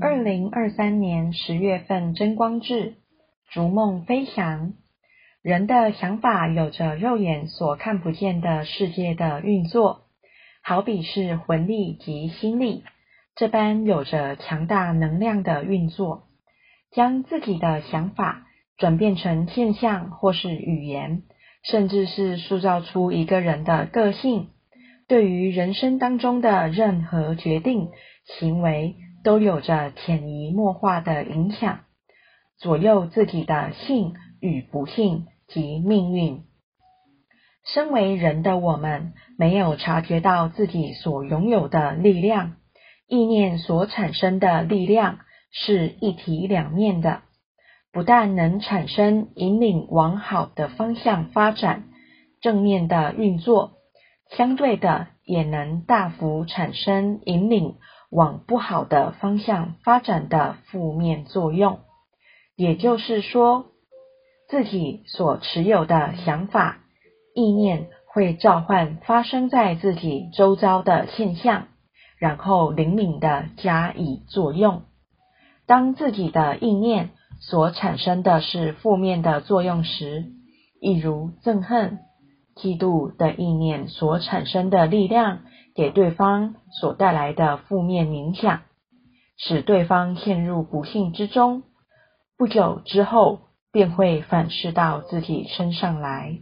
二零二三年十月份真光志，逐梦飞翔。人的想法有着肉眼所看不见的世界的运作，好比是魂力及心力这般有着强大能量的运作，将自己的想法转变成现象或是语言，甚至是塑造出一个人的个性。对于人生当中的任何决定、行为，都有着潜移默化的影响，左右自己的幸与不幸及命运。身为人的我们，没有察觉到自己所拥有的力量，意念所产生的力量是一体两面的，不但能产生引领往好的方向发展，正面的运作，相对的也能大幅产生引领。往不好的方向发展的负面作用，也就是说，自己所持有的想法、意念会召唤发生在自己周遭的现象，然后灵敏地加以作用。当自己的意念所产生的是负面的作用时，一如憎恨、嫉妒的意念所产生的力量。给对方所带来的负面影响，使对方陷入不幸之中，不久之后便会反噬到自己身上来。